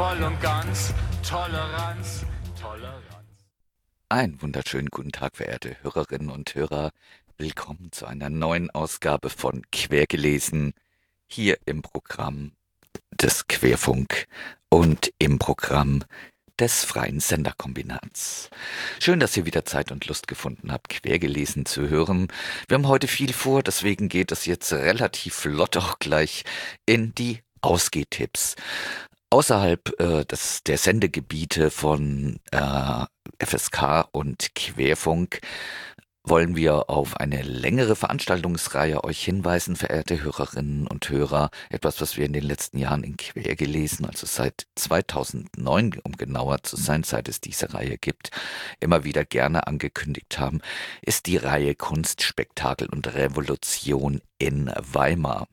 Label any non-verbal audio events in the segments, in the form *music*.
voll und ganz. Toleranz, Toleranz. Einen wunderschönen guten Tag, verehrte Hörerinnen und Hörer. Willkommen zu einer neuen Ausgabe von Quergelesen hier im Programm des Querfunk und im Programm des freien Senderkombinats. Schön, dass ihr wieder Zeit und Lust gefunden habt, quergelesen zu hören. Wir haben heute viel vor, deswegen geht es jetzt relativ flott auch gleich in die Ausgehtipps. Außerhalb äh, des, der Sendegebiete von äh, FSK und Querfunk wollen wir auf eine längere Veranstaltungsreihe euch hinweisen, verehrte Hörerinnen und Hörer. Etwas, was wir in den letzten Jahren in Quer gelesen, also seit 2009, um genauer zu sein, seit es diese Reihe gibt, immer wieder gerne angekündigt haben, ist die Reihe Kunst, Spektakel und Revolution in Weimar.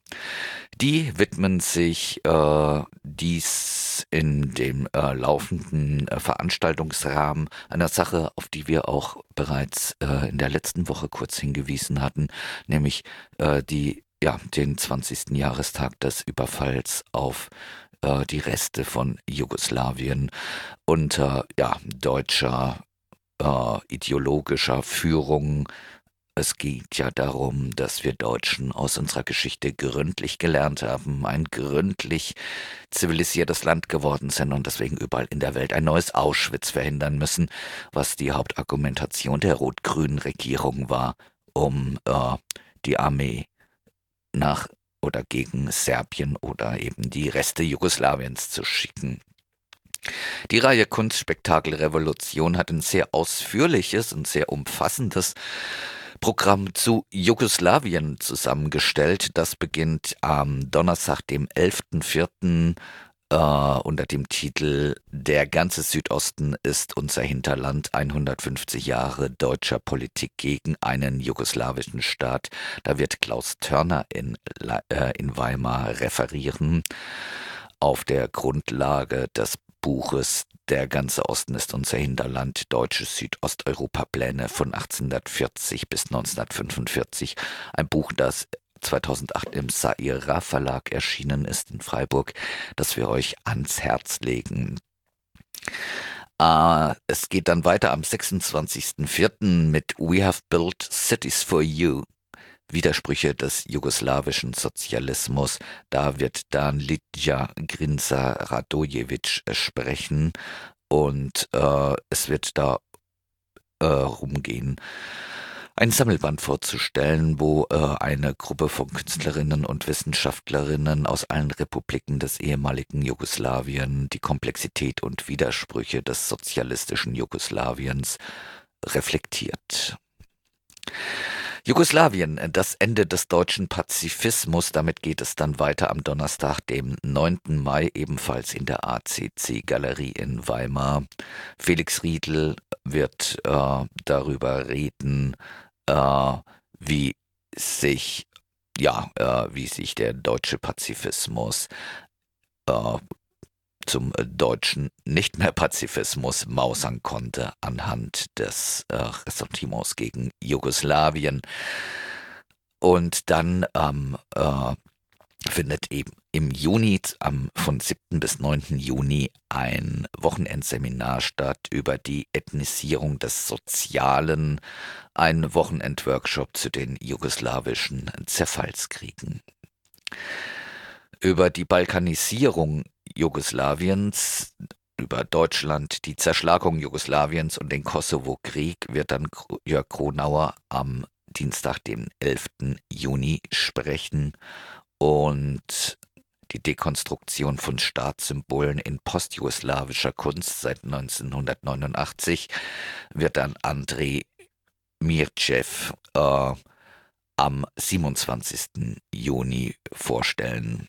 Die widmen sich äh, dies in dem äh, laufenden äh, Veranstaltungsrahmen einer Sache, auf die wir auch bereits äh, in der letzten Woche kurz hingewiesen hatten, nämlich äh, die ja den 20. Jahrestag des Überfalls auf äh, die Reste von Jugoslawien unter ja deutscher ideologischer Führung es geht ja darum, dass wir Deutschen aus unserer Geschichte gründlich gelernt haben, ein gründlich zivilisiertes Land geworden sind und deswegen überall in der Welt ein neues Auschwitz verhindern müssen, was die Hauptargumentation der rot-grünen Regierung war, um äh, die Armee nach oder gegen Serbien oder eben die Reste Jugoslawiens zu schicken. Die Reihe Kunstspektakel Revolution hat ein sehr ausführliches und sehr umfassendes Programm zu Jugoslawien zusammengestellt. Das beginnt am Donnerstag, dem 11.04. Äh, unter dem Titel Der ganze Südosten ist unser Hinterland 150 Jahre deutscher Politik gegen einen jugoslawischen Staat. Da wird Klaus Törner in, äh, in Weimar referieren auf der Grundlage des Buches Der ganze Osten ist unser Hinterland, deutsche Südosteuropa-Pläne von 1840 bis 1945. Ein Buch, das 2008 im Saira Verlag erschienen ist in Freiburg, das wir euch ans Herz legen. Uh, es geht dann weiter am 26.04. mit We Have Built Cities for You. Widersprüche des jugoslawischen Sozialismus. Da wird dann Lidja Grinza Radojevic sprechen und äh, es wird da äh, rumgehen, ein Sammelband vorzustellen, wo äh, eine Gruppe von Künstlerinnen und Wissenschaftlerinnen aus allen Republiken des ehemaligen Jugoslawien die Komplexität und Widersprüche des sozialistischen Jugoslawiens reflektiert. Jugoslawien, äh, das Ende des deutschen Pazifismus. Damit geht es dann weiter am Donnerstag, dem 9. Mai, ebenfalls in der ACC-Galerie in Weimar. Felix Riedl wird äh, darüber reden, äh, wie sich ja, äh, wie sich der deutsche Pazifismus äh, zum äh, deutschen nicht mehr Pazifismus mausern konnte anhand des äh, Ressentiments gegen Jugoslawien. Und dann ähm, äh, findet eben im Juni, am, von 7. bis 9. Juni, ein Wochenendseminar statt über die Ethnisierung des Sozialen, ein Wochenendworkshop zu den jugoslawischen Zerfallskriegen. Über die Balkanisierung Jugoslawiens, über Deutschland, die Zerschlagung Jugoslawiens und den Kosovo-Krieg wird dann Jörg Kronauer am Dienstag, den 11. Juni sprechen und die Dekonstruktion von Staatssymbolen in postjugoslawischer Kunst seit 1989 wird dann Andrei Mircev äh, am 27. Juni vorstellen.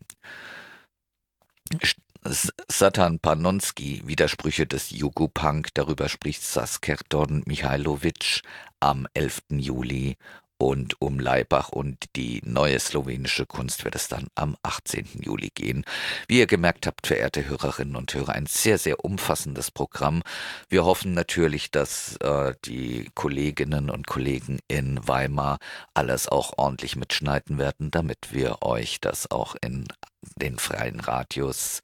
Satan Panonski, Widersprüche des Jugo-Punk, darüber spricht Saskerton Mihailovic am 11. Juli und um Leibach und die neue slowenische Kunst wird es dann am 18. Juli gehen. Wie ihr gemerkt habt, verehrte Hörerinnen und Hörer, ein sehr, sehr umfassendes Programm. Wir hoffen natürlich, dass äh, die Kolleginnen und Kollegen in Weimar alles auch ordentlich mitschneiden werden, damit wir euch das auch in den freien Radios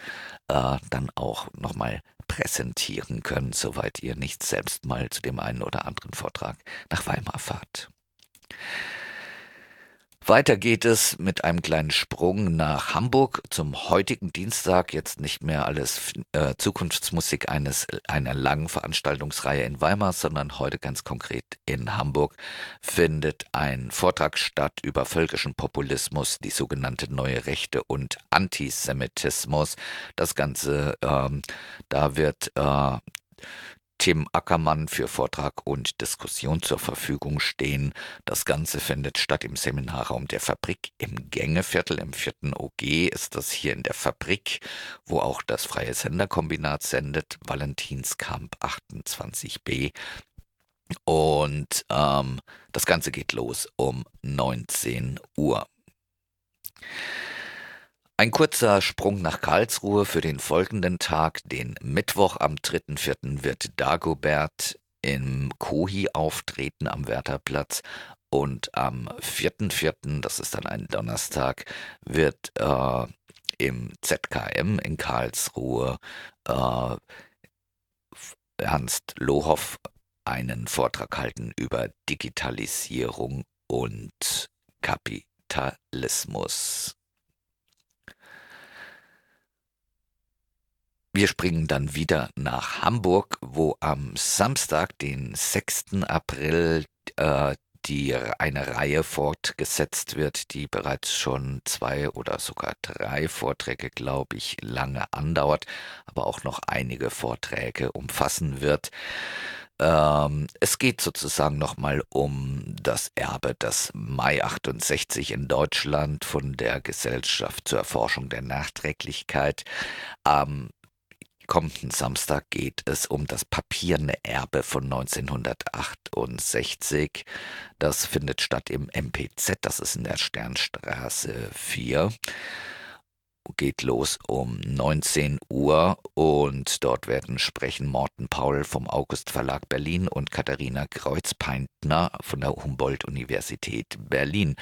äh, dann auch nochmal präsentieren können, soweit ihr nicht selbst mal zu dem einen oder anderen Vortrag nach Weimar fahrt. Weiter geht es mit einem kleinen Sprung nach Hamburg zum heutigen Dienstag. Jetzt nicht mehr alles äh, Zukunftsmusik eines einer langen Veranstaltungsreihe in Weimar, sondern heute ganz konkret in Hamburg findet ein Vortrag statt über völkischen Populismus, die sogenannte neue Rechte und Antisemitismus. Das Ganze, ähm, da wird äh, Tim Ackermann für Vortrag und Diskussion zur Verfügung stehen. Das Ganze findet statt im Seminarraum der Fabrik im Gängeviertel. Im vierten OG ist das hier in der Fabrik, wo auch das Freie Senderkombinat sendet. Valentinskamp 28b. Und ähm, das Ganze geht los um 19 Uhr. Ein kurzer Sprung nach Karlsruhe für den folgenden Tag, den Mittwoch am 3.4. wird Dagobert im Kohi auftreten am Wertherplatz und am 4.4., das ist dann ein Donnerstag, wird äh, im ZKM in Karlsruhe äh, Ernst Lohoff einen Vortrag halten über Digitalisierung und Kapitalismus. Wir springen dann wieder nach Hamburg, wo am Samstag, den 6. April, äh, die eine Reihe fortgesetzt wird, die bereits schon zwei oder sogar drei Vorträge, glaube ich, lange andauert, aber auch noch einige Vorträge umfassen wird. Ähm, es geht sozusagen nochmal um das Erbe, das Mai 68 in Deutschland von der Gesellschaft zur Erforschung der Nachträglichkeit am kommenden Samstag geht es um das papierne Erbe von 1968. Das findet statt im MPZ, das ist in der Sternstraße 4 geht los um 19 Uhr und dort werden sprechen Morten Paul vom August Verlag Berlin und Katharina Kreuzpeintner von der Humboldt-Universität Berlin.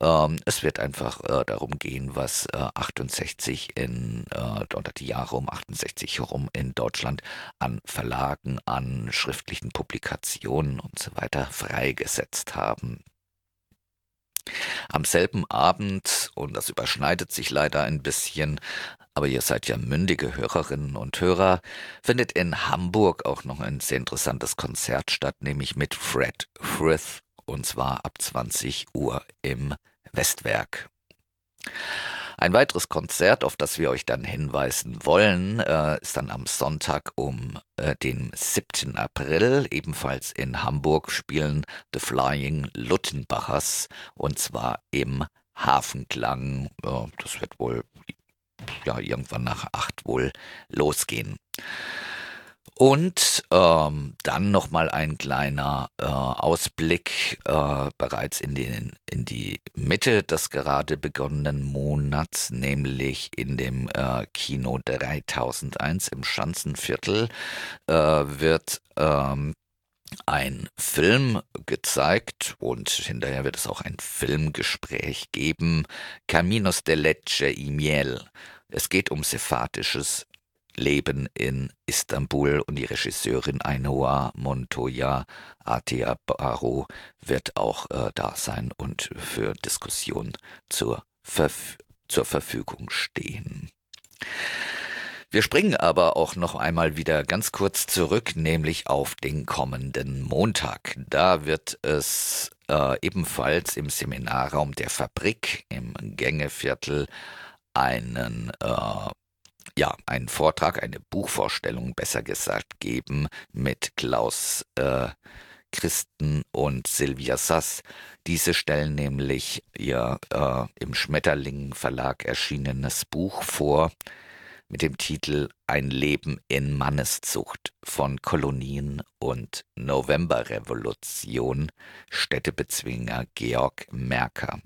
Ähm, es wird einfach äh, darum gehen, was äh, 68 in, äh, oder die Jahre um 68 herum in Deutschland an Verlagen, an schriftlichen Publikationen und so weiter freigesetzt haben. Am selben Abend, und das überschneidet sich leider ein bisschen, aber ihr seid ja mündige Hörerinnen und Hörer, findet in Hamburg auch noch ein sehr interessantes Konzert statt, nämlich mit Fred Frith, und zwar ab 20 Uhr im Westwerk. Ein weiteres Konzert, auf das wir euch dann hinweisen wollen, äh, ist dann am Sonntag um äh, den 7. April, ebenfalls in Hamburg, spielen The Flying Luttenbachers und zwar im Hafenklang. Äh, das wird wohl ja irgendwann nach acht wohl losgehen. Und ähm, dann nochmal ein kleiner äh, Ausblick äh, bereits in, den, in die Mitte des gerade begonnenen Monats, nämlich in dem äh, Kino 3001 im Schanzenviertel äh, wird ähm, ein Film gezeigt und hinterher wird es auch ein Filmgespräch geben. Caminos de Leche y Miel. Es geht um sephatisches leben in Istanbul und die Regisseurin Ainoa Montoya Atiabaro wird auch äh, da sein und für Diskussion zur, Verf zur Verfügung stehen. Wir springen aber auch noch einmal wieder ganz kurz zurück, nämlich auf den kommenden Montag. Da wird es äh, ebenfalls im Seminarraum der Fabrik im Gängeviertel einen äh, ja, einen Vortrag, eine Buchvorstellung besser gesagt geben mit Klaus äh, Christen und Silvia Sass. Diese stellen nämlich ihr äh, im Schmetterling Verlag erschienenes Buch vor mit dem Titel ein Leben in Manneszucht von Kolonien und Novemberrevolution, Städtebezwinger Georg Merker.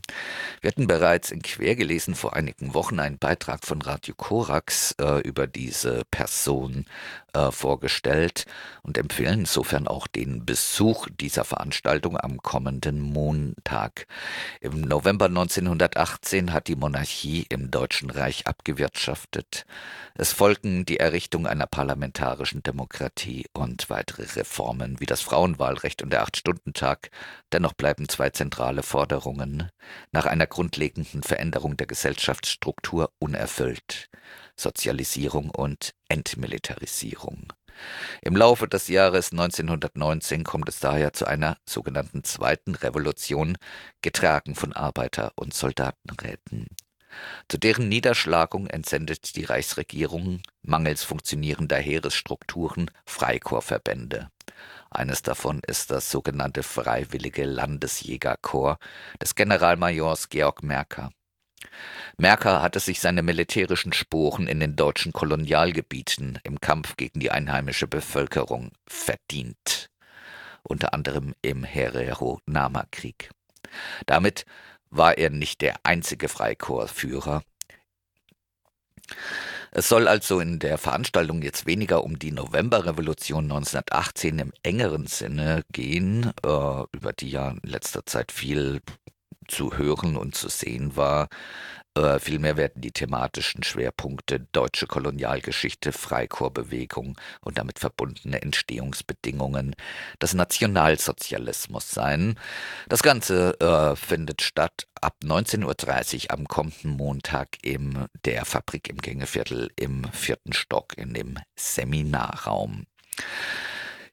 Wir hatten bereits in Quergelesen vor einigen Wochen einen Beitrag von Radio Korax äh, über diese Person äh, vorgestellt und empfehlen insofern auch den Besuch dieser Veranstaltung am kommenden Montag. Im November 1918 hat die Monarchie im Deutschen Reich abgewirtschaftet. Es folgten die Errichtung einer parlamentarischen Demokratie und weitere Reformen wie das Frauenwahlrecht und der Acht-Stunden-Tag. Dennoch bleiben zwei zentrale Forderungen nach einer grundlegenden Veränderung der Gesellschaftsstruktur unerfüllt. Sozialisierung und Entmilitarisierung. Im Laufe des Jahres 1919 kommt es daher zu einer sogenannten Zweiten Revolution, getragen von Arbeiter- und Soldatenräten. Zu deren Niederschlagung entsendet die Reichsregierung mangels funktionierender Heeresstrukturen Freikorpsverbände. Eines davon ist das sogenannte Freiwillige Landesjägerkorps des Generalmajors Georg Merker. Merker hatte sich seine militärischen Sporen in den deutschen Kolonialgebieten im Kampf gegen die einheimische Bevölkerung verdient, unter anderem im Herero-Nama-Krieg. Damit war er nicht der einzige Freikorpsführer. Es soll also in der Veranstaltung jetzt weniger um die Novemberrevolution 1918 im engeren Sinne gehen, äh, über die ja in letzter Zeit viel zu hören und zu sehen war. Äh, vielmehr werden die thematischen Schwerpunkte deutsche Kolonialgeschichte, Freikorpsbewegung und damit verbundene Entstehungsbedingungen des Nationalsozialismus sein. Das Ganze äh, findet statt ab 19.30 Uhr am kommenden Montag in der Fabrik im Gängeviertel im vierten Stock in dem Seminarraum.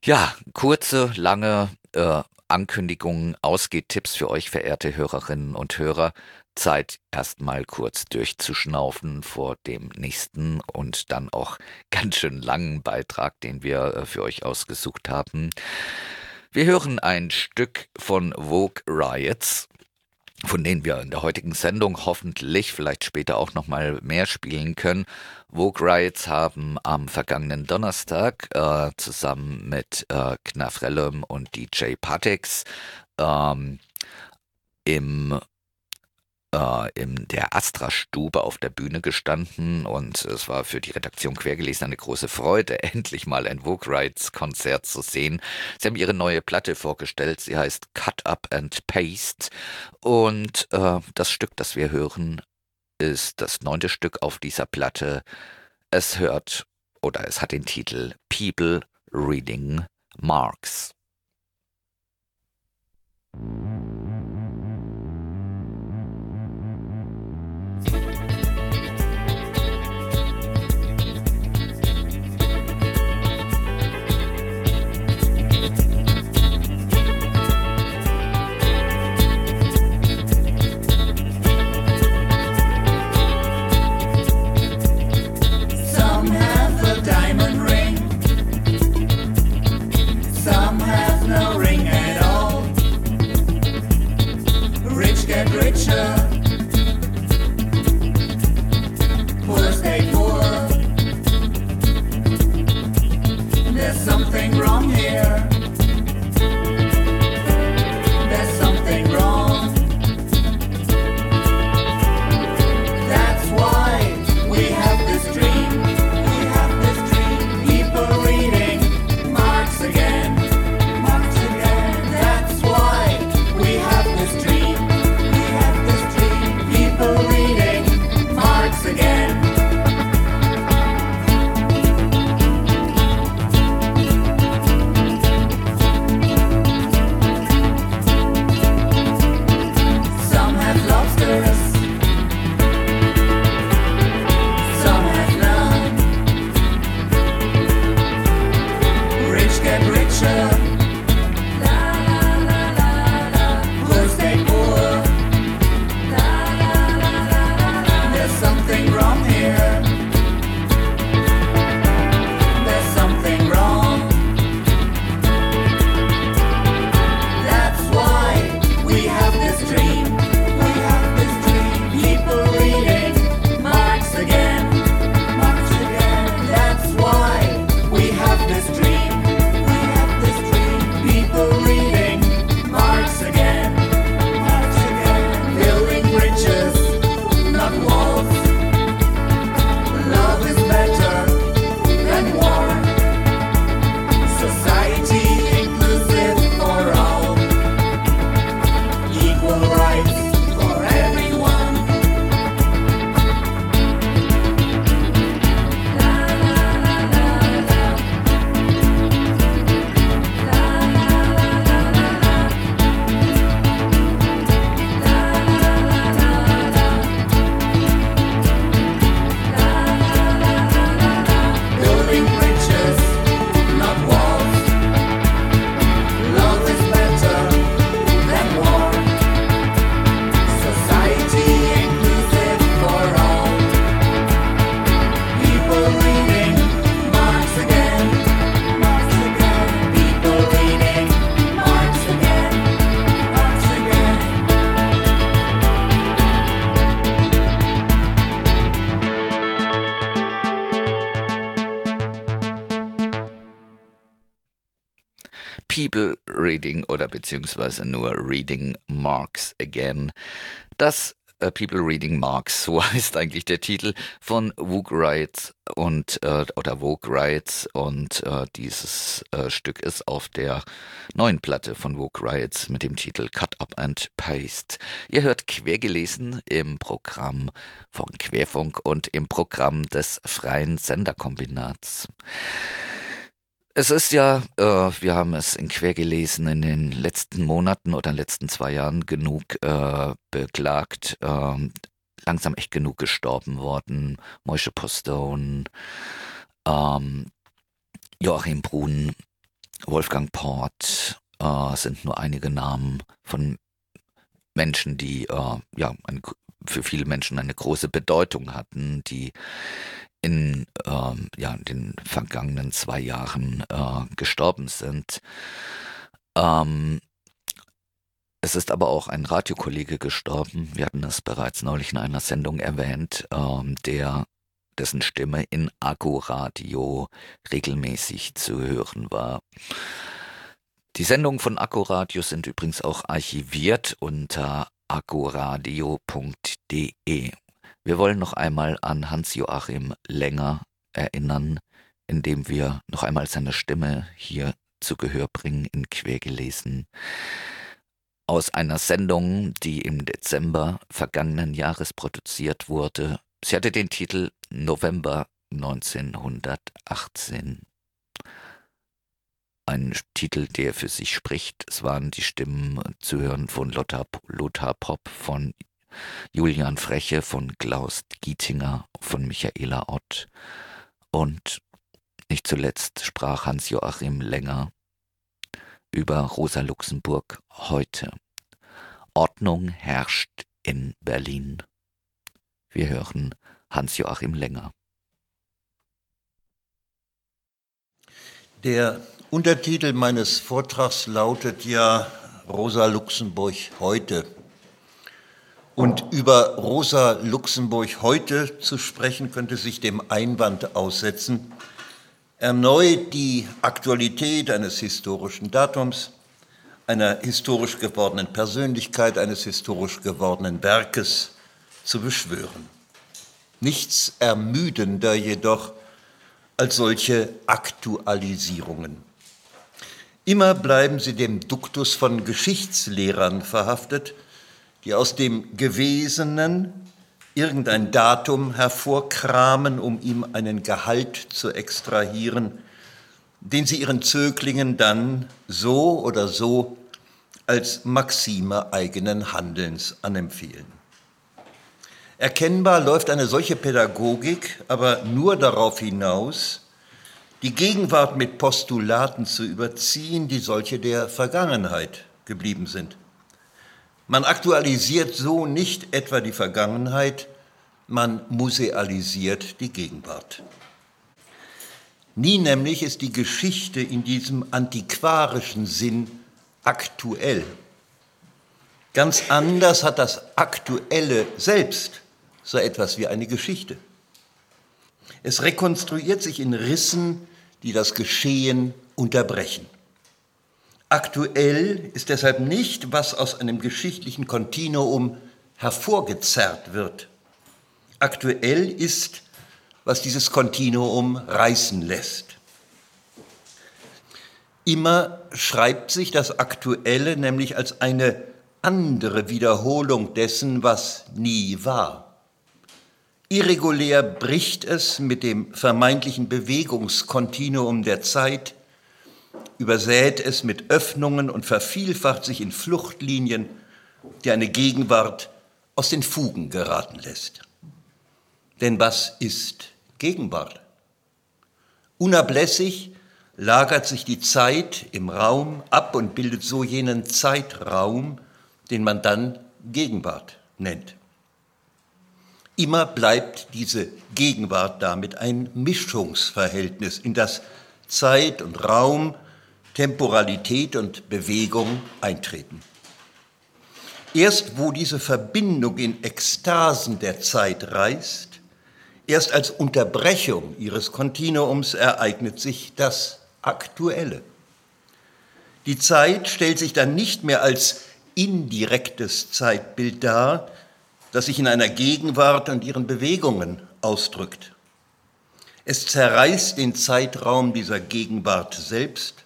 Ja, kurze, lange äh, Ankündigungen, Ausgehtipps für euch, verehrte Hörerinnen und Hörer. Zeit, erstmal kurz durchzuschnaufen vor dem nächsten und dann auch *laughs* ganz schön langen Beitrag, den wir äh, für euch ausgesucht haben. Wir hören ein Stück von Vogue Riots, von denen wir in der heutigen Sendung hoffentlich vielleicht später auch noch mal mehr spielen können. Vogue Riots haben am vergangenen Donnerstag äh, zusammen mit äh, Knafrellum und DJ Patix ähm, im äh, in der Astra-Stube auf der Bühne gestanden und es war für die Redaktion Quergelesen eine große Freude, *laughs* endlich mal ein Vogue Rides Konzert zu sehen. Sie haben ihre neue Platte vorgestellt, sie heißt Cut Up and Paste und äh, das Stück, das wir hören, ist das neunte Stück auf dieser Platte. Es hört oder es hat den Titel People Reading Marx. Beziehungsweise nur Reading Marks Again. Das äh, People Reading Marks, *laughs* so heißt eigentlich der Titel von Vogue Rights und äh, oder Vogue Rights und äh, dieses äh, Stück ist auf der neuen Platte von Vogue Rights mit dem Titel Cut Up and Paste. Ihr hört quergelesen im Programm von Querfunk und im Programm des freien Senderkombinats. Es ist ja, äh, wir haben es in Quergelesen in den letzten Monaten oder in den letzten zwei Jahren genug äh, beklagt, äh, langsam echt genug gestorben worden. Moische Postone, ähm, Joachim Brun, Wolfgang Port äh, sind nur einige Namen von Menschen, die äh, ja ein, für viele Menschen eine große Bedeutung hatten, die in ähm, ja, in den vergangenen zwei Jahren äh, gestorben sind. Ähm, es ist aber auch ein Radiokollege gestorben. Wir hatten das bereits neulich in einer Sendung erwähnt, ähm, der dessen Stimme in Akku-Radio regelmäßig zu hören war. Die Sendungen von Akku-Radio sind übrigens auch archiviert unter akkuradio.de. Wir wollen noch einmal an Hans-Joachim Länger erinnern, indem wir noch einmal seine Stimme hier zu Gehör bringen in Quergelesen. Aus einer Sendung, die im Dezember vergangenen Jahres produziert wurde. Sie hatte den Titel November 1918. Ein Titel, der für sich spricht. Es waren die Stimmen zu hören von Lothar, Lothar Popp, von Julian Freche, von Klaus Gietinger, von Michaela Ott und nicht zuletzt sprach Hans-Joachim Länger über Rosa Luxemburg heute. Ordnung herrscht in Berlin. Wir hören Hans-Joachim Länger. Der Untertitel meines Vortrags lautet ja Rosa Luxemburg heute. Und über Rosa Luxemburg heute zu sprechen, könnte sich dem Einwand aussetzen, erneut die Aktualität eines historischen Datums, einer historisch gewordenen Persönlichkeit, eines historisch gewordenen Werkes zu beschwören. Nichts ermüdender jedoch als solche Aktualisierungen. Immer bleiben sie dem Duktus von Geschichtslehrern verhaftet, die aus dem Gewesenen irgendein Datum hervorkramen, um ihm einen Gehalt zu extrahieren, den sie ihren Zöglingen dann so oder so als Maxime eigenen Handelns anempfehlen. Erkennbar läuft eine solche Pädagogik aber nur darauf hinaus, die Gegenwart mit Postulaten zu überziehen, die solche der Vergangenheit geblieben sind. Man aktualisiert so nicht etwa die Vergangenheit, man musealisiert die Gegenwart. Nie nämlich ist die Geschichte in diesem antiquarischen Sinn aktuell. Ganz anders hat das Aktuelle selbst so etwas wie eine Geschichte. Es rekonstruiert sich in Rissen, die das Geschehen unterbrechen. Aktuell ist deshalb nicht, was aus einem geschichtlichen Kontinuum hervorgezerrt wird. Aktuell ist, was dieses Kontinuum reißen lässt. Immer schreibt sich das Aktuelle nämlich als eine andere Wiederholung dessen, was nie war. Irregulär bricht es mit dem vermeintlichen Bewegungskontinuum der Zeit übersät es mit Öffnungen und vervielfacht sich in Fluchtlinien, die eine Gegenwart aus den Fugen geraten lässt. Denn was ist Gegenwart? Unablässig lagert sich die Zeit im Raum ab und bildet so jenen Zeitraum, den man dann Gegenwart nennt. Immer bleibt diese Gegenwart damit ein Mischungsverhältnis, in das Zeit und Raum Temporalität und Bewegung eintreten. Erst wo diese Verbindung in Ekstasen der Zeit reißt, erst als Unterbrechung ihres Kontinuums ereignet sich das Aktuelle. Die Zeit stellt sich dann nicht mehr als indirektes Zeitbild dar, das sich in einer Gegenwart und ihren Bewegungen ausdrückt. Es zerreißt den Zeitraum dieser Gegenwart selbst,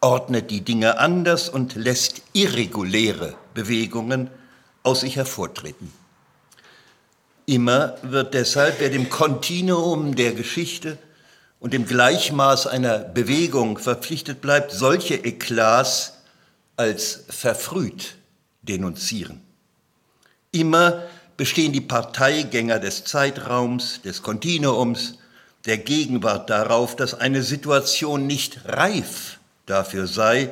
ordnet die Dinge anders und lässt irreguläre Bewegungen aus sich hervortreten. Immer wird deshalb, wer dem Kontinuum der Geschichte und dem Gleichmaß einer Bewegung verpflichtet bleibt, solche Eklats als verfrüht denunzieren. Immer bestehen die Parteigänger des Zeitraums, des Kontinuums, der Gegenwart darauf, dass eine Situation nicht reif dafür sei,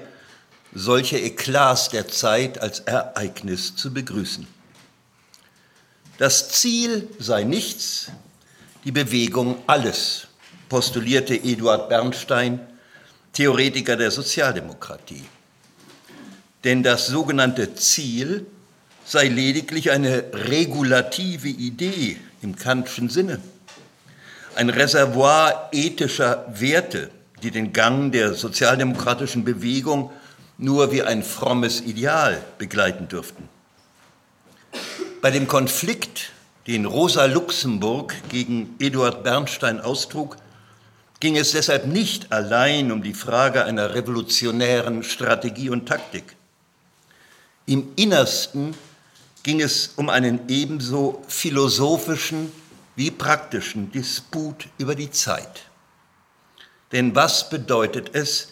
solche Eklats der Zeit als Ereignis zu begrüßen. Das Ziel sei nichts, die Bewegung alles, postulierte Eduard Bernstein, Theoretiker der Sozialdemokratie. Denn das sogenannte Ziel sei lediglich eine regulative Idee im Kantschen Sinne, ein Reservoir ethischer Werte, die den Gang der sozialdemokratischen Bewegung nur wie ein frommes Ideal begleiten dürften. Bei dem Konflikt, den Rosa Luxemburg gegen Eduard Bernstein austrug, ging es deshalb nicht allein um die Frage einer revolutionären Strategie und Taktik. Im Innersten ging es um einen ebenso philosophischen wie praktischen Disput über die Zeit. Denn was bedeutet es,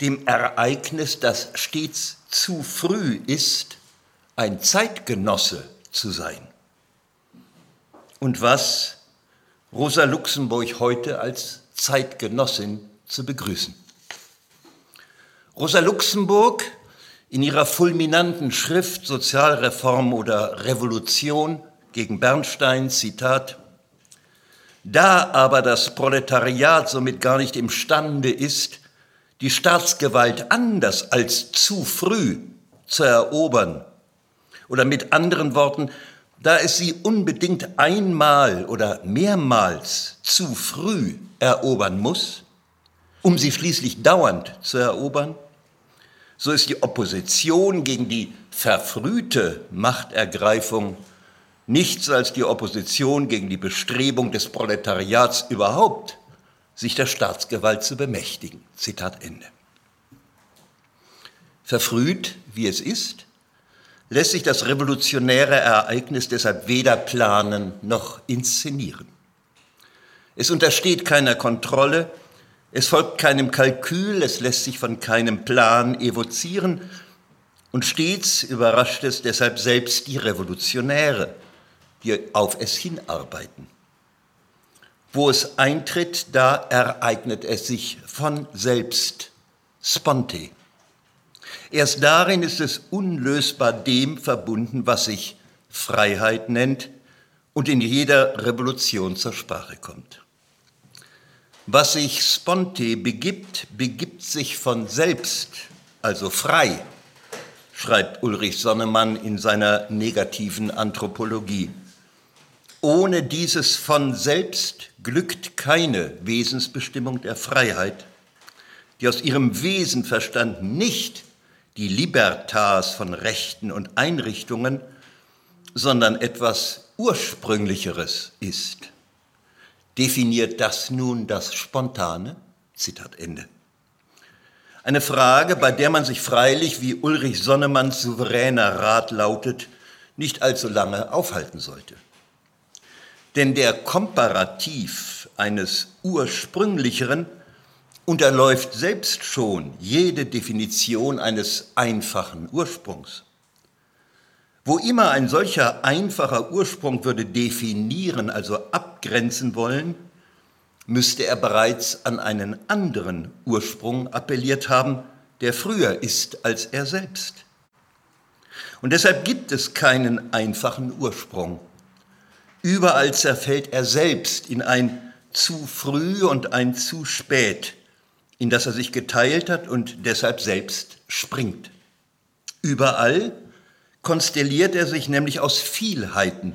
dem Ereignis, das stets zu früh ist, ein Zeitgenosse zu sein? Und was Rosa Luxemburg heute als Zeitgenossin zu begrüßen? Rosa Luxemburg in ihrer fulminanten Schrift Sozialreform oder Revolution gegen Bernstein, Zitat, da aber das Proletariat somit gar nicht imstande ist, die Staatsgewalt anders als zu früh zu erobern, oder mit anderen Worten, da es sie unbedingt einmal oder mehrmals zu früh erobern muss, um sie schließlich dauernd zu erobern, so ist die Opposition gegen die verfrühte Machtergreifung nichts als die Opposition gegen die Bestrebung des Proletariats überhaupt, sich der Staatsgewalt zu bemächtigen. Zitat Ende. Verfrüht, wie es ist, lässt sich das revolutionäre Ereignis deshalb weder planen noch inszenieren. Es untersteht keiner Kontrolle, es folgt keinem Kalkül, es lässt sich von keinem Plan evozieren und stets überrascht es deshalb selbst die Revolutionäre, die auf es hinarbeiten. Wo es eintritt, da ereignet es sich von selbst, sponte. Erst darin ist es unlösbar dem verbunden, was sich Freiheit nennt und in jeder Revolution zur Sprache kommt. Was sich sponte begibt, begibt sich von selbst, also frei, schreibt Ulrich Sonnemann in seiner negativen Anthropologie. Ohne dieses von selbst glückt keine Wesensbestimmung der Freiheit, die aus ihrem Wesen verstanden nicht die Libertas von Rechten und Einrichtungen, sondern etwas Ursprünglicheres ist. Definiert das nun das Spontane? Zitat Ende. Eine Frage, bei der man sich freilich, wie Ulrich Sonnemanns souveräner Rat lautet, nicht allzu lange aufhalten sollte. Denn der Komparativ eines Ursprünglicheren unterläuft selbst schon jede Definition eines einfachen Ursprungs. Wo immer ein solcher einfacher Ursprung würde definieren, also abgrenzen wollen, müsste er bereits an einen anderen Ursprung appelliert haben, der früher ist als er selbst. Und deshalb gibt es keinen einfachen Ursprung. Überall zerfällt er selbst in ein zu früh und ein zu spät, in das er sich geteilt hat und deshalb selbst springt. Überall konstelliert er sich nämlich aus Vielheiten,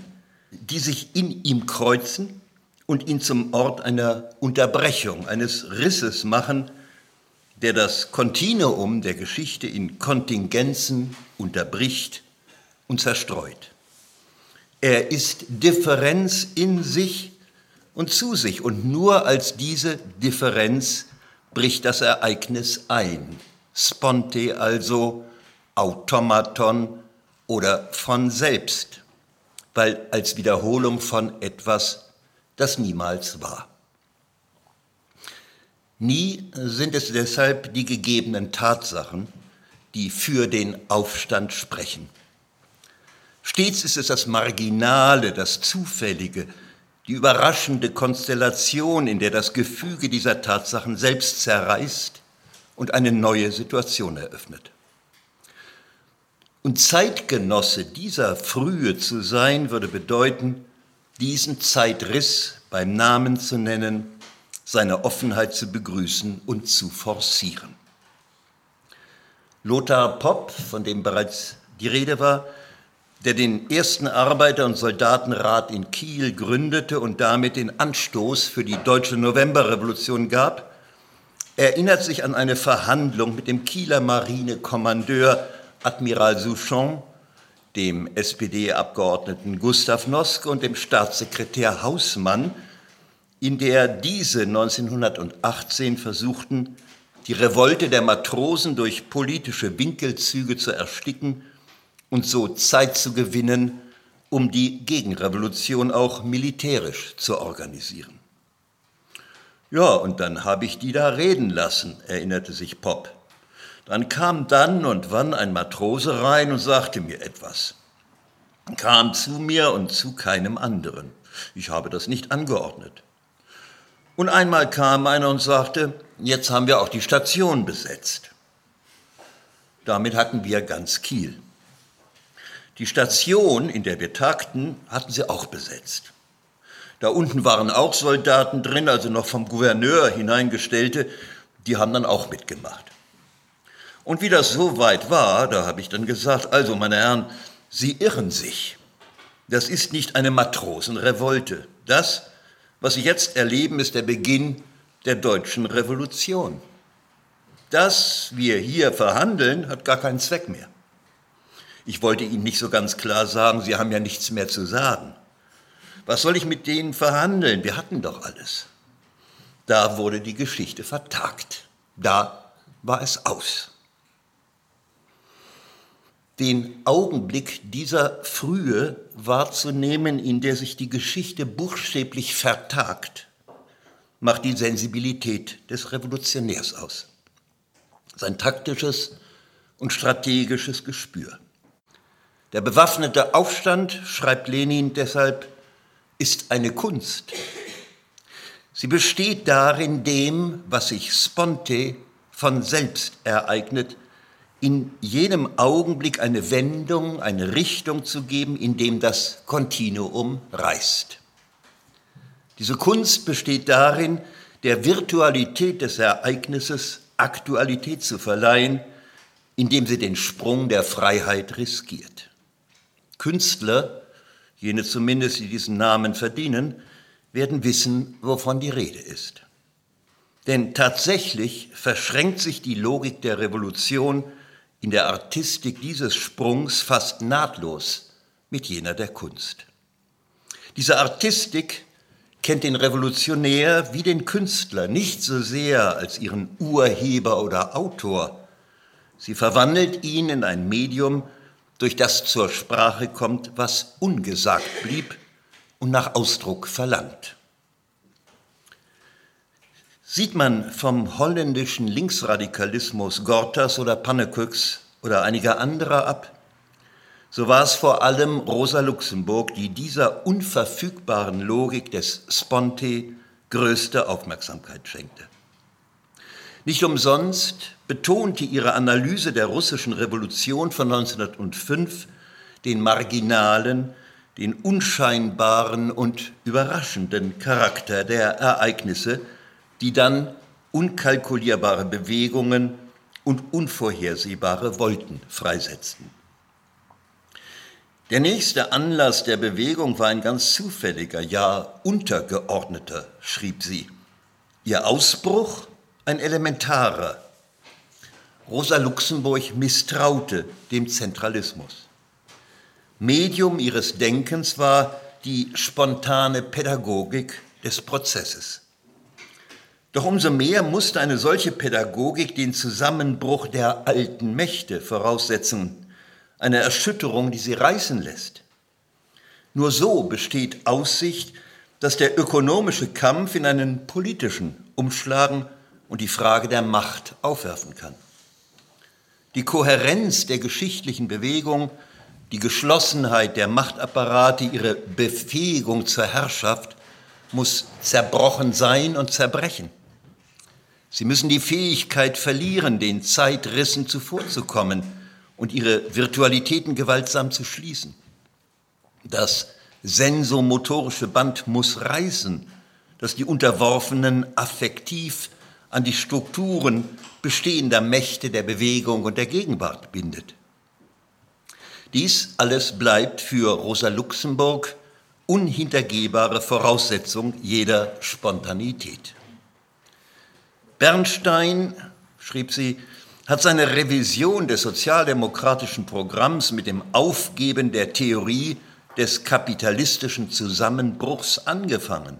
die sich in ihm kreuzen und ihn zum Ort einer Unterbrechung, eines Risses machen, der das Kontinuum der Geschichte in Kontingenzen unterbricht und zerstreut. Er ist Differenz in sich und zu sich und nur als diese Differenz bricht das Ereignis ein. Sponte also, Automaton oder von selbst, weil als Wiederholung von etwas, das niemals war. Nie sind es deshalb die gegebenen Tatsachen, die für den Aufstand sprechen. Stets ist es das Marginale, das Zufällige, die überraschende Konstellation, in der das Gefüge dieser Tatsachen selbst zerreißt und eine neue Situation eröffnet. Und Zeitgenosse dieser Frühe zu sein, würde bedeuten, diesen Zeitriss beim Namen zu nennen, seine Offenheit zu begrüßen und zu forcieren. Lothar Popp, von dem bereits die Rede war, der den ersten Arbeiter- und Soldatenrat in Kiel gründete und damit den Anstoß für die deutsche Novemberrevolution gab, erinnert sich an eine Verhandlung mit dem Kieler Marinekommandeur Admiral Souchon, dem SPD-Abgeordneten Gustav Noske und dem Staatssekretär Hausmann, in der diese 1918 versuchten, die Revolte der Matrosen durch politische Winkelzüge zu ersticken und so Zeit zu gewinnen, um die Gegenrevolution auch militärisch zu organisieren. Ja, und dann habe ich die da reden lassen, erinnerte sich Pop. Dann kam dann und wann ein Matrose rein und sagte mir etwas. Kam zu mir und zu keinem anderen. Ich habe das nicht angeordnet. Und einmal kam einer und sagte, jetzt haben wir auch die Station besetzt. Damit hatten wir ganz Kiel. Die Station, in der wir tagten, hatten sie auch besetzt. Da unten waren auch Soldaten drin, also noch vom Gouverneur hineingestellte, die haben dann auch mitgemacht. Und wie das so weit war, da habe ich dann gesagt, also meine Herren, Sie irren sich. Das ist nicht eine Matrosenrevolte. Das, was Sie jetzt erleben, ist der Beginn der deutschen Revolution. Das wir hier verhandeln, hat gar keinen Zweck mehr. Ich wollte Ihnen nicht so ganz klar sagen, Sie haben ja nichts mehr zu sagen. Was soll ich mit denen verhandeln? Wir hatten doch alles. Da wurde die Geschichte vertagt. Da war es aus. Den Augenblick dieser Frühe wahrzunehmen, in der sich die Geschichte buchstäblich vertagt, macht die Sensibilität des Revolutionärs aus. Sein taktisches und strategisches Gespür. Der bewaffnete Aufstand, schreibt Lenin deshalb, ist eine Kunst. Sie besteht darin, dem, was sich sponte von selbst ereignet, in jedem Augenblick eine Wendung, eine Richtung zu geben, in dem das Kontinuum reißt. Diese Kunst besteht darin, der Virtualität des Ereignisses Aktualität zu verleihen, indem sie den Sprung der Freiheit riskiert. Künstler, jene zumindest, die diesen Namen verdienen, werden wissen, wovon die Rede ist. Denn tatsächlich verschränkt sich die Logik der Revolution in der Artistik dieses Sprungs fast nahtlos mit jener der Kunst. Diese Artistik kennt den Revolutionär wie den Künstler nicht so sehr als ihren Urheber oder Autor. Sie verwandelt ihn in ein Medium, durch das zur Sprache kommt, was ungesagt blieb und nach Ausdruck verlangt. Sieht man vom holländischen Linksradikalismus Gortas oder Pannekoeks oder einiger anderer ab, so war es vor allem Rosa Luxemburg, die dieser unverfügbaren Logik des Sponte größte Aufmerksamkeit schenkte. Nicht umsonst betonte ihre Analyse der russischen Revolution von 1905 den marginalen, den unscheinbaren und überraschenden Charakter der Ereignisse, die dann unkalkulierbare Bewegungen und unvorhersehbare Wolken freisetzten. Der nächste Anlass der Bewegung war ein ganz zufälliger, ja untergeordneter, schrieb sie. Ihr Ausbruch ein elementarer, Rosa Luxemburg misstraute dem Zentralismus. Medium ihres Denkens war die spontane Pädagogik des Prozesses. Doch umso mehr musste eine solche Pädagogik den Zusammenbruch der alten Mächte voraussetzen, eine Erschütterung, die sie reißen lässt. Nur so besteht Aussicht, dass der ökonomische Kampf in einen politischen umschlagen und die Frage der Macht aufwerfen kann. Die Kohärenz der geschichtlichen Bewegung, die Geschlossenheit der Machtapparate, ihre Befähigung zur Herrschaft muss zerbrochen sein und zerbrechen. Sie müssen die Fähigkeit verlieren, den Zeitrissen zuvorzukommen und ihre Virtualitäten gewaltsam zu schließen. Das sensomotorische Band muss reißen, das die Unterworfenen affektiv an die Strukturen bestehender Mächte der Bewegung und der Gegenwart bindet. Dies alles bleibt für Rosa Luxemburg unhintergehbare Voraussetzung jeder Spontanität. Bernstein, schrieb sie, hat seine Revision des sozialdemokratischen Programms mit dem Aufgeben der Theorie des kapitalistischen Zusammenbruchs angefangen.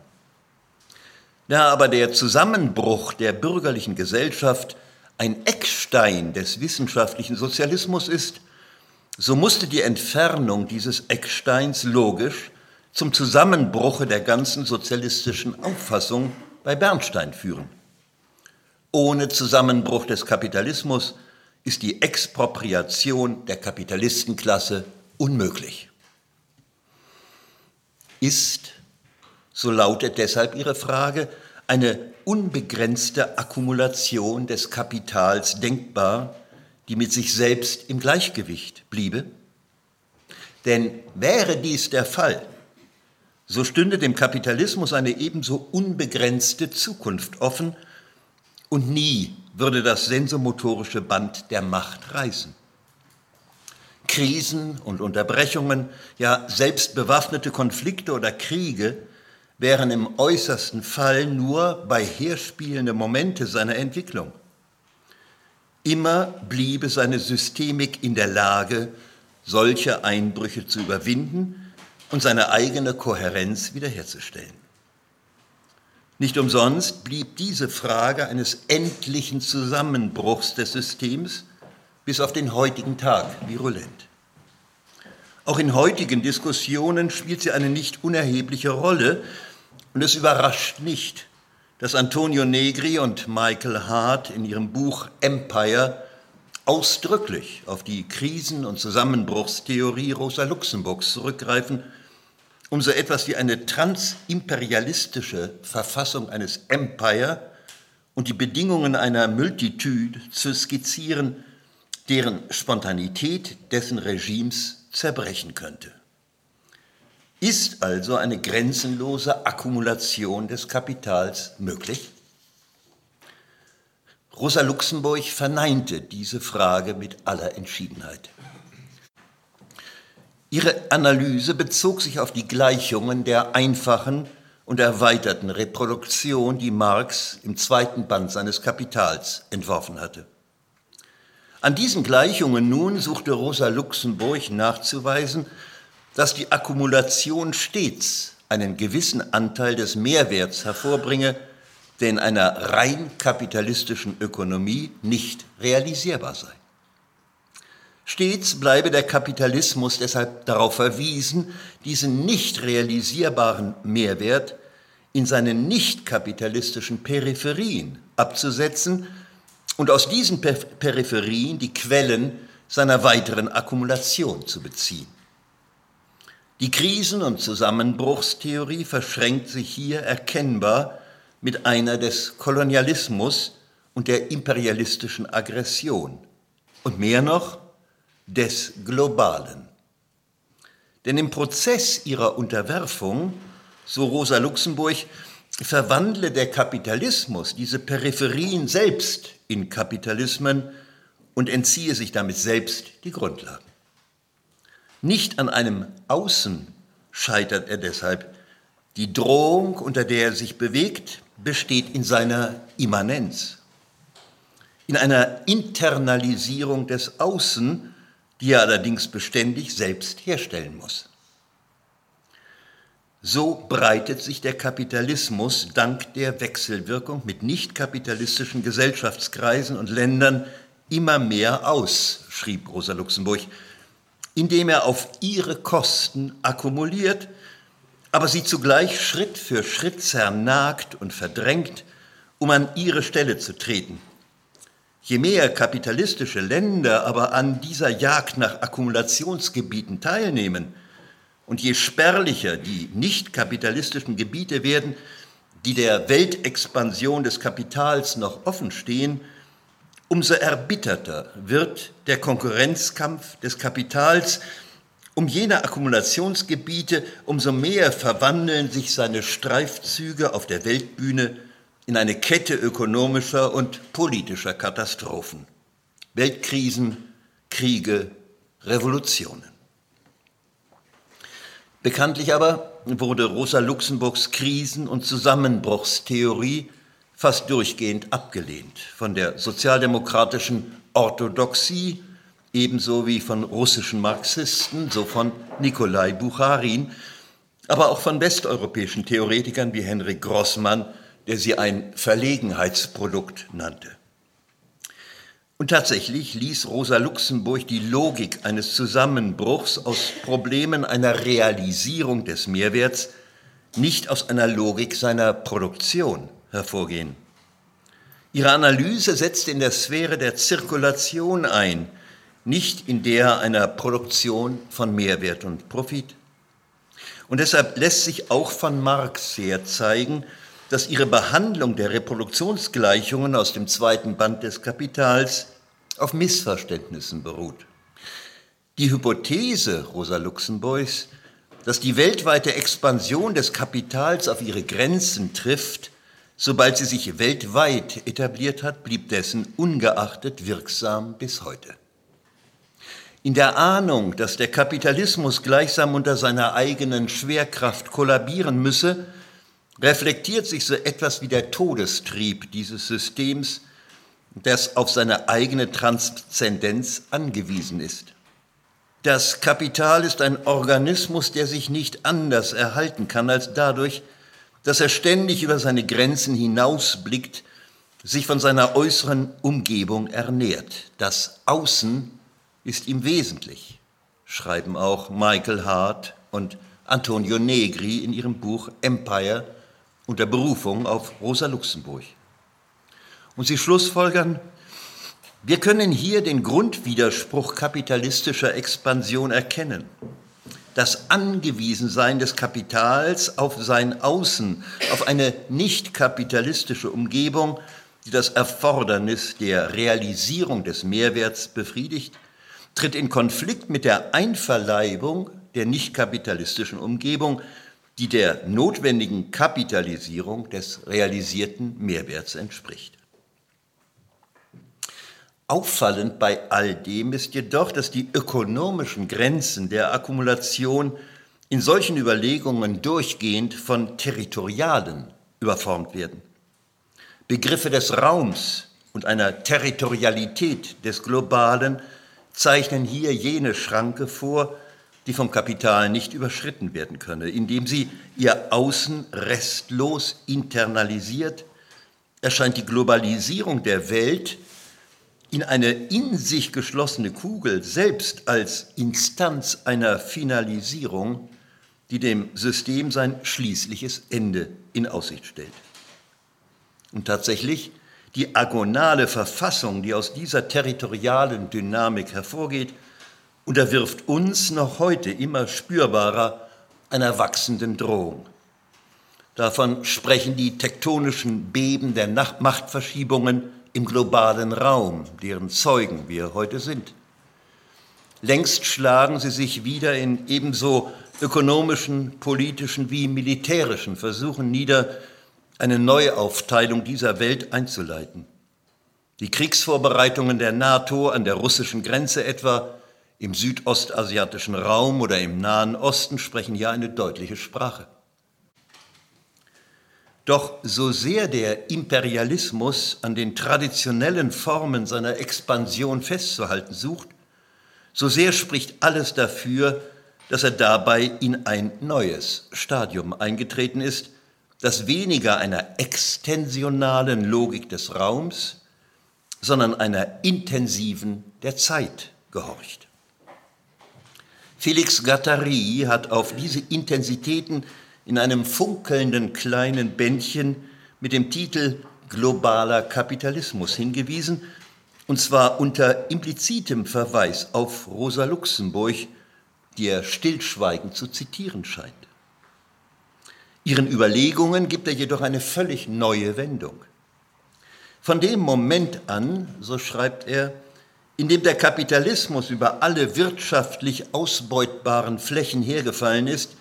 Da aber der Zusammenbruch der bürgerlichen Gesellschaft ein Eckstein des wissenschaftlichen Sozialismus ist, so musste die Entfernung dieses Ecksteins logisch zum Zusammenbruche der ganzen sozialistischen Auffassung bei Bernstein führen. Ohne Zusammenbruch des Kapitalismus ist die Expropriation der Kapitalistenklasse unmöglich. Ist, so lautet deshalb Ihre Frage, eine unbegrenzte Akkumulation des Kapitals denkbar, die mit sich selbst im Gleichgewicht bliebe? Denn wäre dies der Fall, so stünde dem Kapitalismus eine ebenso unbegrenzte Zukunft offen und nie würde das sensomotorische Band der Macht reißen. Krisen und Unterbrechungen, ja selbst bewaffnete Konflikte oder Kriege wären im äußersten Fall nur bei herspielende Momente seiner Entwicklung. Immer bliebe seine Systemik in der Lage, solche Einbrüche zu überwinden und seine eigene Kohärenz wiederherzustellen. Nicht umsonst blieb diese Frage eines endlichen Zusammenbruchs des Systems bis auf den heutigen Tag virulent. Auch in heutigen Diskussionen spielt sie eine nicht unerhebliche Rolle und es überrascht nicht, dass Antonio Negri und Michael Hart in ihrem Buch Empire ausdrücklich auf die Krisen- und Zusammenbruchstheorie Rosa Luxemburgs zurückgreifen um so etwas wie eine transimperialistische Verfassung eines Empire und die Bedingungen einer Multitude zu skizzieren, deren Spontanität dessen Regimes zerbrechen könnte. Ist also eine grenzenlose Akkumulation des Kapitals möglich? Rosa Luxemburg verneinte diese Frage mit aller Entschiedenheit. Ihre Analyse bezog sich auf die Gleichungen der einfachen und erweiterten Reproduktion, die Marx im zweiten Band seines Kapitals entworfen hatte. An diesen Gleichungen nun suchte Rosa Luxemburg nachzuweisen, dass die Akkumulation stets einen gewissen Anteil des Mehrwerts hervorbringe, der in einer rein kapitalistischen Ökonomie nicht realisierbar sei. Stets bleibe der Kapitalismus deshalb darauf verwiesen, diesen nicht realisierbaren Mehrwert in seinen nicht kapitalistischen Peripherien abzusetzen und aus diesen Peripherien die Quellen seiner weiteren Akkumulation zu beziehen. Die Krisen- und Zusammenbruchstheorie verschränkt sich hier erkennbar mit einer des Kolonialismus und der imperialistischen Aggression. Und mehr noch, des Globalen. Denn im Prozess ihrer Unterwerfung, so Rosa Luxemburg, verwandle der Kapitalismus diese Peripherien selbst in Kapitalismen und entziehe sich damit selbst die Grundlagen. Nicht an einem Außen scheitert er deshalb. Die Drohung, unter der er sich bewegt, besteht in seiner Immanenz. in einer Internalisierung des Außen, die er allerdings beständig selbst herstellen muss. So breitet sich der Kapitalismus dank der Wechselwirkung mit nichtkapitalistischen Gesellschaftskreisen und Ländern immer mehr aus, schrieb Rosa Luxemburg, indem er auf ihre Kosten akkumuliert, aber sie zugleich Schritt für Schritt zernagt und verdrängt, um an ihre Stelle zu treten. Je mehr kapitalistische Länder aber an dieser Jagd nach Akkumulationsgebieten teilnehmen und je spärlicher die nicht kapitalistischen Gebiete werden, die der Weltexpansion des Kapitals noch offen stehen, umso erbitterter wird der Konkurrenzkampf des Kapitals um jene Akkumulationsgebiete, umso mehr verwandeln sich seine Streifzüge auf der Weltbühne in eine Kette ökonomischer und politischer Katastrophen. Weltkrisen, Kriege, Revolutionen. Bekanntlich aber wurde Rosa Luxemburgs Krisen- und Zusammenbruchstheorie fast durchgehend abgelehnt von der sozialdemokratischen Orthodoxie, ebenso wie von russischen Marxisten, so von Nikolai Bucharin, aber auch von westeuropäischen Theoretikern wie Henrik Grossmann der sie ein Verlegenheitsprodukt nannte. Und tatsächlich ließ Rosa Luxemburg die Logik eines Zusammenbruchs aus Problemen einer Realisierung des Mehrwerts nicht aus einer Logik seiner Produktion hervorgehen. Ihre Analyse setzte in der Sphäre der Zirkulation ein, nicht in der einer Produktion von Mehrwert und Profit. Und deshalb lässt sich auch von Marx her zeigen, dass ihre Behandlung der Reproduktionsgleichungen aus dem zweiten Band des Kapitals auf Missverständnissen beruht. Die Hypothese Rosa Luxemburgs, dass die weltweite Expansion des Kapitals auf ihre Grenzen trifft, sobald sie sich weltweit etabliert hat, blieb dessen ungeachtet wirksam bis heute. In der Ahnung, dass der Kapitalismus gleichsam unter seiner eigenen Schwerkraft kollabieren müsse, reflektiert sich so etwas wie der Todestrieb dieses Systems, das auf seine eigene Transzendenz angewiesen ist. Das Kapital ist ein Organismus, der sich nicht anders erhalten kann als dadurch, dass er ständig über seine Grenzen hinausblickt, sich von seiner äußeren Umgebung ernährt. Das Außen ist ihm wesentlich, schreiben auch Michael Hart und Antonio Negri in ihrem Buch Empire unter Berufung auf Rosa Luxemburg. Und sie schlussfolgern, wir können hier den Grundwiderspruch kapitalistischer Expansion erkennen. Das Angewiesensein des Kapitals auf sein Außen, auf eine nicht kapitalistische Umgebung, die das Erfordernis der Realisierung des Mehrwerts befriedigt, tritt in Konflikt mit der Einverleibung der nicht kapitalistischen Umgebung, die der notwendigen Kapitalisierung des realisierten Mehrwerts entspricht. Auffallend bei all dem ist jedoch, dass die ökonomischen Grenzen der Akkumulation in solchen Überlegungen durchgehend von territorialen überformt werden. Begriffe des Raums und einer Territorialität des Globalen zeichnen hier jene Schranke vor, die vom Kapital nicht überschritten werden könne, indem sie ihr Außen restlos internalisiert, erscheint die Globalisierung der Welt in eine in sich geschlossene Kugel selbst als Instanz einer Finalisierung, die dem System sein schließliches Ende in Aussicht stellt. Und tatsächlich, die agonale Verfassung, die aus dieser territorialen Dynamik hervorgeht, unterwirft uns noch heute immer spürbarer einer wachsenden Drohung. Davon sprechen die tektonischen Beben der Machtverschiebungen im globalen Raum, deren Zeugen wir heute sind. Längst schlagen sie sich wieder in ebenso ökonomischen, politischen wie militärischen Versuchen nieder, eine Neuaufteilung dieser Welt einzuleiten. Die Kriegsvorbereitungen der NATO an der russischen Grenze etwa im südostasiatischen Raum oder im Nahen Osten sprechen hier eine deutliche Sprache. Doch so sehr der Imperialismus an den traditionellen Formen seiner Expansion festzuhalten sucht, so sehr spricht alles dafür, dass er dabei in ein neues Stadium eingetreten ist, das weniger einer extensionalen Logik des Raums, sondern einer intensiven der Zeit gehorcht. Felix Gattari hat auf diese Intensitäten in einem funkelnden kleinen Bändchen mit dem Titel Globaler Kapitalismus hingewiesen, und zwar unter implizitem Verweis auf Rosa Luxemburg, die er stillschweigend zu zitieren scheint. Ihren Überlegungen gibt er jedoch eine völlig neue Wendung. Von dem Moment an, so schreibt er, in dem der Kapitalismus über alle wirtschaftlich ausbeutbaren Flächen hergefallen ist,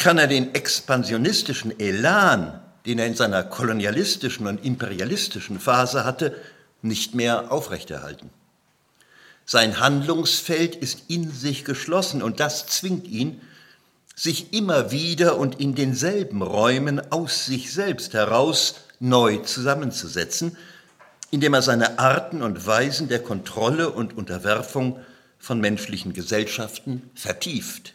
kann er den expansionistischen Elan, den er in seiner kolonialistischen und imperialistischen Phase hatte, nicht mehr aufrechterhalten. Sein Handlungsfeld ist in sich geschlossen und das zwingt ihn, sich immer wieder und in denselben Räumen aus sich selbst heraus neu zusammenzusetzen, indem er seine Arten und Weisen der Kontrolle und Unterwerfung von menschlichen Gesellschaften vertieft.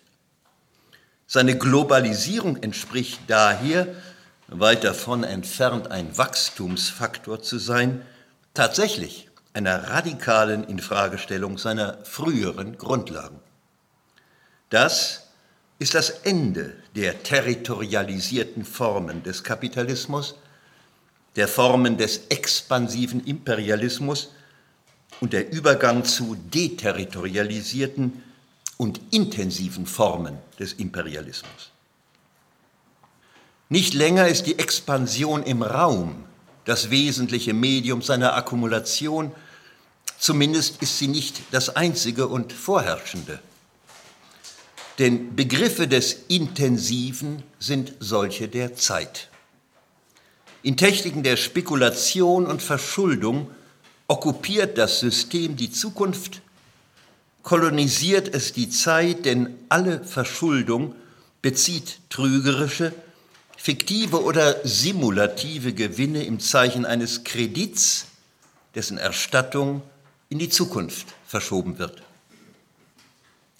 Seine Globalisierung entspricht daher, weit davon entfernt ein Wachstumsfaktor zu sein, tatsächlich einer radikalen Infragestellung seiner früheren Grundlagen. Das ist das Ende der territorialisierten Formen des Kapitalismus, der Formen des expansiven Imperialismus und der Übergang zu deterritorialisierten und intensiven Formen des Imperialismus. Nicht länger ist die Expansion im Raum das wesentliche Medium seiner Akkumulation, zumindest ist sie nicht das einzige und vorherrschende. Denn Begriffe des Intensiven sind solche der Zeit. In Techniken der Spekulation und Verschuldung okkupiert das System die Zukunft kolonisiert es die Zeit, denn alle Verschuldung bezieht trügerische, fiktive oder simulative Gewinne im Zeichen eines Kredits, dessen Erstattung in die Zukunft verschoben wird.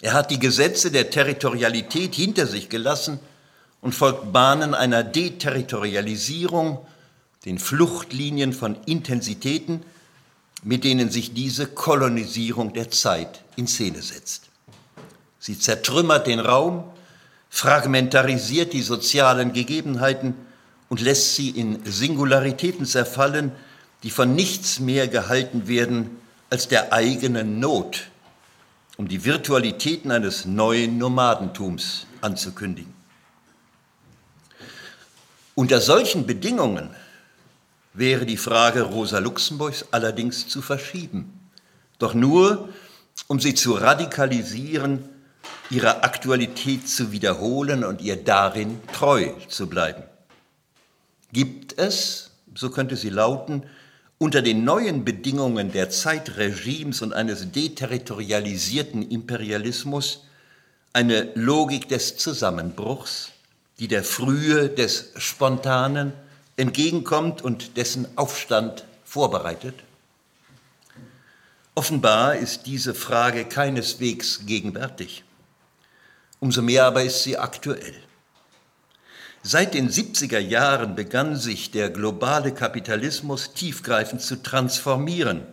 Er hat die Gesetze der Territorialität hinter sich gelassen und folgt Bahnen einer Deterritorialisierung, den Fluchtlinien von Intensitäten, mit denen sich diese Kolonisierung der Zeit in Szene setzt. Sie zertrümmert den Raum, fragmentarisiert die sozialen Gegebenheiten und lässt sie in Singularitäten zerfallen, die von nichts mehr gehalten werden als der eigenen Not, um die Virtualitäten eines neuen Nomadentums anzukündigen. Unter solchen Bedingungen wäre die Frage Rosa Luxemburgs allerdings zu verschieben. Doch nur, um sie zu radikalisieren, ihre Aktualität zu wiederholen und ihr darin treu zu bleiben. Gibt es, so könnte sie lauten, unter den neuen Bedingungen der Zeitregimes und eines deterritorialisierten Imperialismus eine Logik des Zusammenbruchs, die der Frühe des Spontanen, entgegenkommt und dessen Aufstand vorbereitet? Offenbar ist diese Frage keineswegs gegenwärtig. Umso mehr aber ist sie aktuell. Seit den 70er Jahren begann sich der globale Kapitalismus tiefgreifend zu transformieren,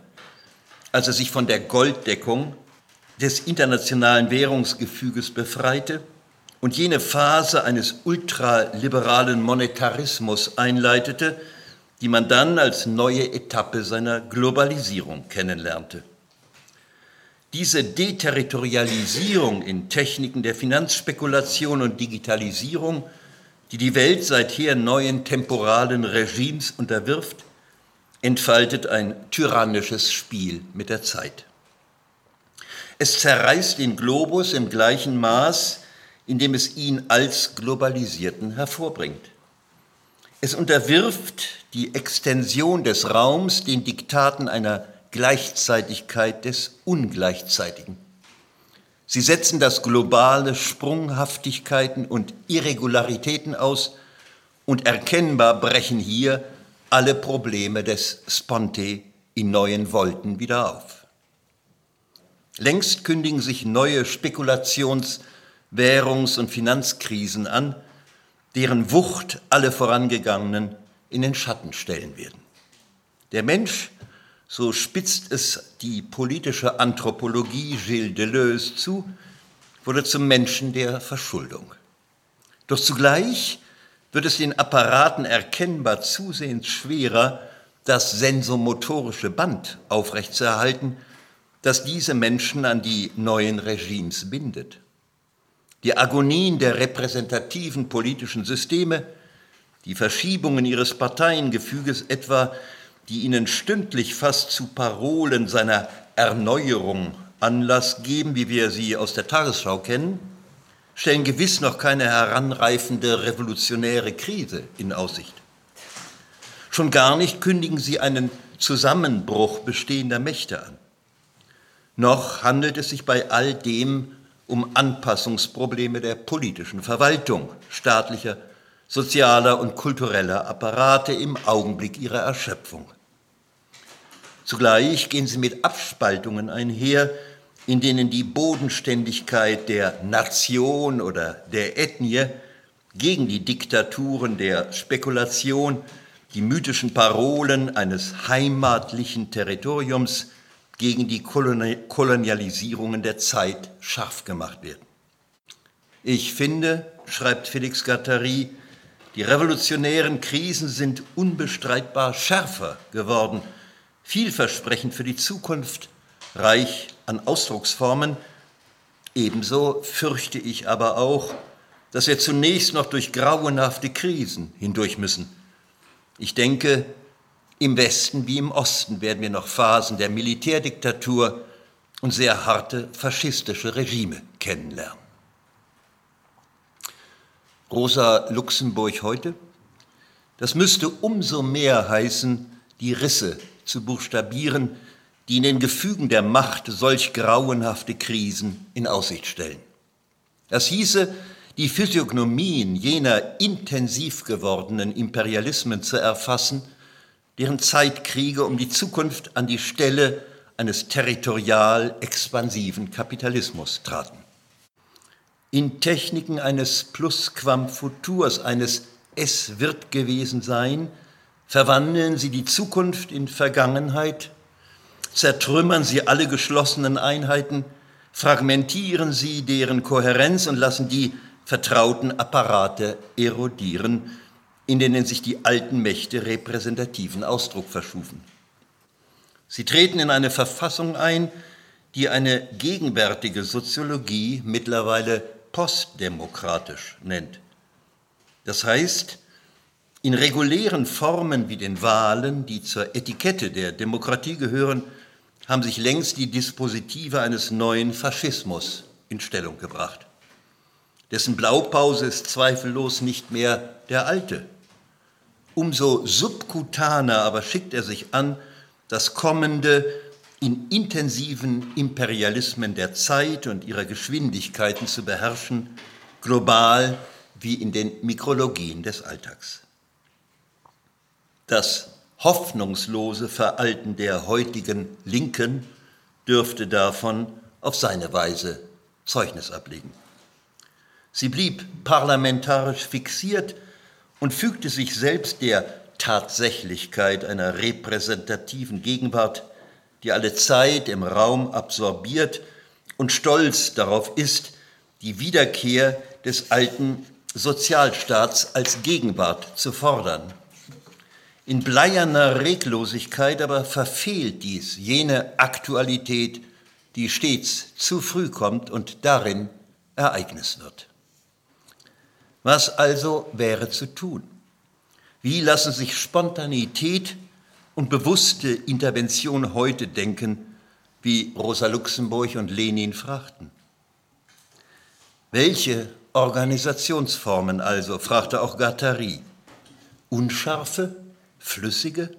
als er sich von der Golddeckung des internationalen Währungsgefüges befreite und jene Phase eines ultraliberalen Monetarismus einleitete, die man dann als neue Etappe seiner Globalisierung kennenlernte. Diese Deterritorialisierung in Techniken der Finanzspekulation und Digitalisierung, die die Welt seither neuen temporalen Regimes unterwirft, entfaltet ein tyrannisches Spiel mit der Zeit. Es zerreißt den Globus im gleichen Maß, indem es ihn als Globalisierten hervorbringt. Es unterwirft die Extension des Raums den Diktaten einer Gleichzeitigkeit des Ungleichzeitigen. Sie setzen das globale Sprunghaftigkeiten und Irregularitäten aus Und erkennbar brechen hier alle Probleme des Sponte in neuen Wolten wieder auf. Längst kündigen sich neue Spekulations-, Währungs- und Finanzkrisen an, deren Wucht alle vorangegangenen in den Schatten stellen werden. Der Mensch, so spitzt es die politische Anthropologie Gilles Deleuze zu, wurde zum Menschen der Verschuldung. Doch zugleich wird es den Apparaten erkennbar zusehends schwerer, das sensomotorische Band aufrechtzuerhalten, das diese Menschen an die neuen Regimes bindet. Die Agonien der repräsentativen politischen Systeme, die Verschiebungen ihres Parteiengefüges etwa, die ihnen stündlich fast zu Parolen seiner Erneuerung Anlass geben, wie wir sie aus der Tagesschau kennen, stellen gewiss noch keine heranreifende revolutionäre Krise in Aussicht. Schon gar nicht kündigen sie einen Zusammenbruch bestehender Mächte an. Noch handelt es sich bei all dem um Anpassungsprobleme der politischen Verwaltung, staatlicher, sozialer und kultureller Apparate im Augenblick ihrer Erschöpfung. Zugleich gehen sie mit Abspaltungen einher, in denen die Bodenständigkeit der Nation oder der Ethnie gegen die Diktaturen der Spekulation, die mythischen Parolen eines heimatlichen Territoriums gegen die Kolonialisierungen der Zeit scharf gemacht werden. Ich finde, schreibt Felix Gattari, die revolutionären Krisen sind unbestreitbar schärfer geworden, vielversprechend für die Zukunft, reich an Ausdrucksformen. Ebenso fürchte ich aber auch, dass wir zunächst noch durch grauenhafte Krisen hindurch müssen. Ich denke, im Westen wie im Osten werden wir noch Phasen der Militärdiktatur und sehr harte faschistische Regime kennenlernen. Rosa Luxemburg heute? Das müsste umso mehr heißen, die Risse zu buchstabieren, die in den Gefügen der Macht solch grauenhafte Krisen in Aussicht stellen. Das hieße, die Physiognomien jener intensiv gewordenen Imperialismen zu erfassen, deren Zeitkriege um die Zukunft an die Stelle eines territorial expansiven Kapitalismus traten. In Techniken eines Plusquam-Futurs, eines Es wird gewesen sein, verwandeln sie die Zukunft in Vergangenheit, zertrümmern sie alle geschlossenen Einheiten, fragmentieren sie deren Kohärenz und lassen die vertrauten Apparate erodieren, in denen sich die alten Mächte repräsentativen Ausdruck verschufen. Sie treten in eine Verfassung ein, die eine gegenwärtige Soziologie mittlerweile postdemokratisch nennt. Das heißt, in regulären Formen wie den Wahlen, die zur Etikette der Demokratie gehören, haben sich längst die Dispositive eines neuen Faschismus in Stellung gebracht. Dessen Blaupause ist zweifellos nicht mehr der alte, Umso subkutaner aber schickt er sich an, das kommende in intensiven Imperialismen der Zeit und ihrer Geschwindigkeiten zu beherrschen, global wie in den Mikrologien des Alltags. Das hoffnungslose Veralten der heutigen Linken dürfte davon auf seine Weise Zeugnis ablegen. Sie blieb parlamentarisch fixiert, und fügte sich selbst der Tatsächlichkeit einer repräsentativen Gegenwart, die alle Zeit im Raum absorbiert und stolz darauf ist, die Wiederkehr des alten Sozialstaats als Gegenwart zu fordern. In bleierner Reglosigkeit aber verfehlt dies jene Aktualität, die stets zu früh kommt und darin Ereignis wird. Was also wäre zu tun? Wie lassen sich Spontanität und bewusste Intervention heute denken, wie Rosa Luxemburg und Lenin fragten? Welche Organisationsformen also, fragte auch Gattari. Unscharfe, flüssige?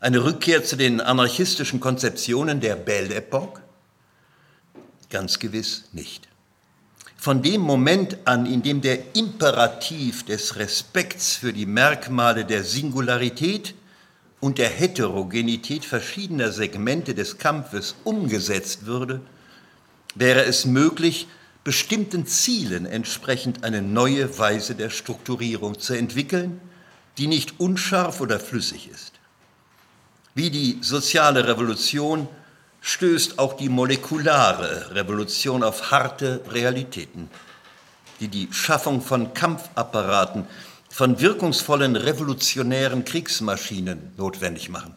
Eine Rückkehr zu den anarchistischen Konzeptionen der Belle Epoque? Ganz gewiss nicht. Von dem Moment an, in dem der Imperativ des Respekts für die Merkmale der Singularität und der Heterogenität verschiedener Segmente des Kampfes umgesetzt würde, wäre es möglich, bestimmten Zielen entsprechend eine neue Weise der Strukturierung zu entwickeln, die nicht unscharf oder flüssig ist. Wie die soziale Revolution stößt auch die molekulare Revolution auf harte Realitäten, die die Schaffung von Kampfapparaten, von wirkungsvollen revolutionären Kriegsmaschinen notwendig machen.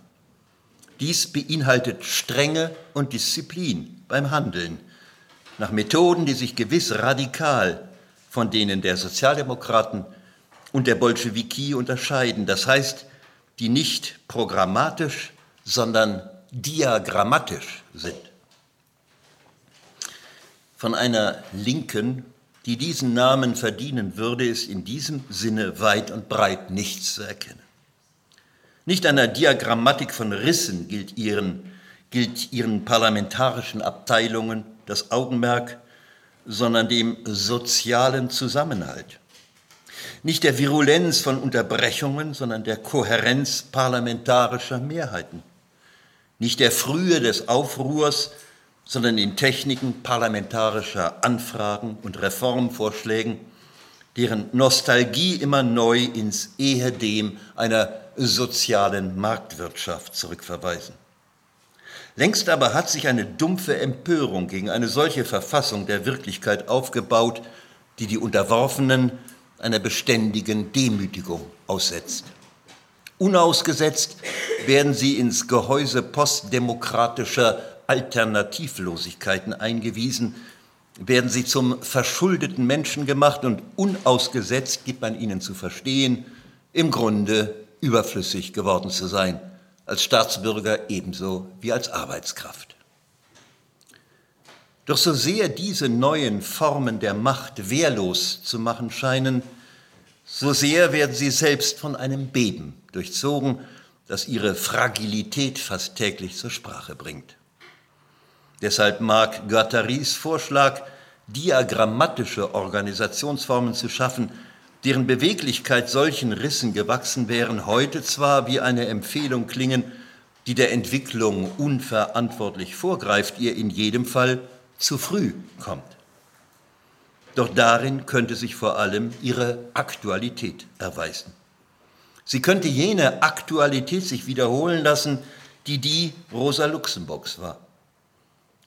Dies beinhaltet Strenge und Disziplin beim Handeln, nach Methoden, die sich gewiss radikal von denen der Sozialdemokraten und der Bolschewiki unterscheiden. Das heißt, die nicht programmatisch, sondern diagrammatisch sind. Von einer Linken, die diesen Namen verdienen würde, ist in diesem Sinne weit und breit nichts zu erkennen. Nicht einer Diagrammatik von Rissen gilt ihren, gilt ihren parlamentarischen Abteilungen das Augenmerk, sondern dem sozialen Zusammenhalt. Nicht der Virulenz von Unterbrechungen, sondern der Kohärenz parlamentarischer Mehrheiten nicht der Frühe des Aufruhrs, sondern in Techniken parlamentarischer Anfragen und Reformvorschlägen, deren Nostalgie immer neu ins Ehedem einer sozialen Marktwirtschaft zurückverweisen. Längst aber hat sich eine dumpfe Empörung gegen eine solche Verfassung der Wirklichkeit aufgebaut, die die Unterworfenen einer beständigen Demütigung aussetzt. Unausgesetzt werden sie ins Gehäuse postdemokratischer Alternativlosigkeiten eingewiesen, werden sie zum verschuldeten Menschen gemacht und unausgesetzt gibt man ihnen zu verstehen, im Grunde überflüssig geworden zu sein, als Staatsbürger ebenso wie als Arbeitskraft. Doch so sehr diese neuen Formen der Macht wehrlos zu machen scheinen, so sehr werden sie selbst von einem Beben durchzogen, das ihre Fragilität fast täglich zur Sprache bringt. Deshalb mag Guattaris Vorschlag, diagrammatische Organisationsformen zu schaffen, deren Beweglichkeit solchen Rissen gewachsen wären, heute zwar wie eine Empfehlung klingen, die der Entwicklung unverantwortlich vorgreift, ihr in jedem Fall zu früh kommt. Doch darin könnte sich vor allem ihre Aktualität erweisen. Sie könnte jene Aktualität sich wiederholen lassen, die die Rosa Luxemburgs war.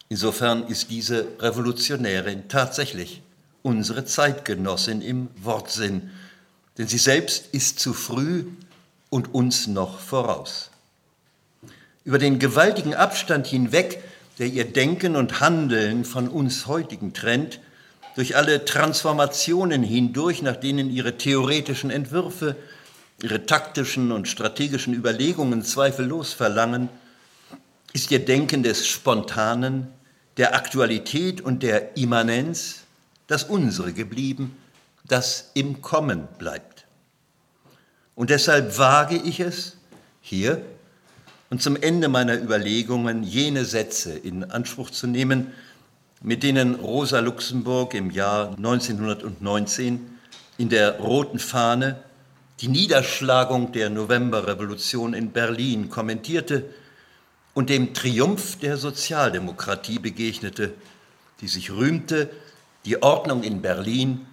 Insofern ist diese Revolutionärin tatsächlich unsere Zeitgenossin im Wortsinn, denn sie selbst ist zu früh und uns noch voraus. Über den gewaltigen Abstand hinweg, der ihr Denken und Handeln von uns heutigen trennt, durch alle Transformationen hindurch, nach denen ihre theoretischen Entwürfe, ihre taktischen und strategischen Überlegungen zweifellos verlangen, ist ihr Denken des Spontanen, der Aktualität und der Immanenz das unsere geblieben, das im Kommen bleibt. Und deshalb wage ich es, hier und zum Ende meiner Überlegungen jene Sätze in Anspruch zu nehmen, mit denen Rosa Luxemburg im Jahr 1919 in der roten Fahne die Niederschlagung der Novemberrevolution in Berlin kommentierte und dem Triumph der Sozialdemokratie begegnete, die sich rühmte, die Ordnung in Berlin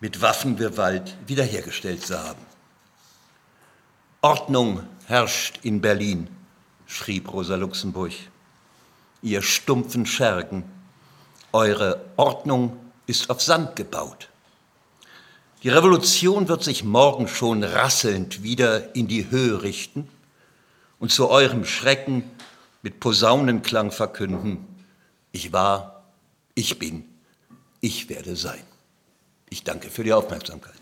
mit Waffengewalt wiederhergestellt zu haben. Ordnung herrscht in Berlin, schrieb Rosa Luxemburg. Ihr stumpfen Schergen eure Ordnung ist auf Sand gebaut. Die Revolution wird sich morgen schon rasselnd wieder in die Höhe richten und zu eurem Schrecken mit Posaunenklang verkünden, ich war, ich bin, ich werde sein. Ich danke für die Aufmerksamkeit.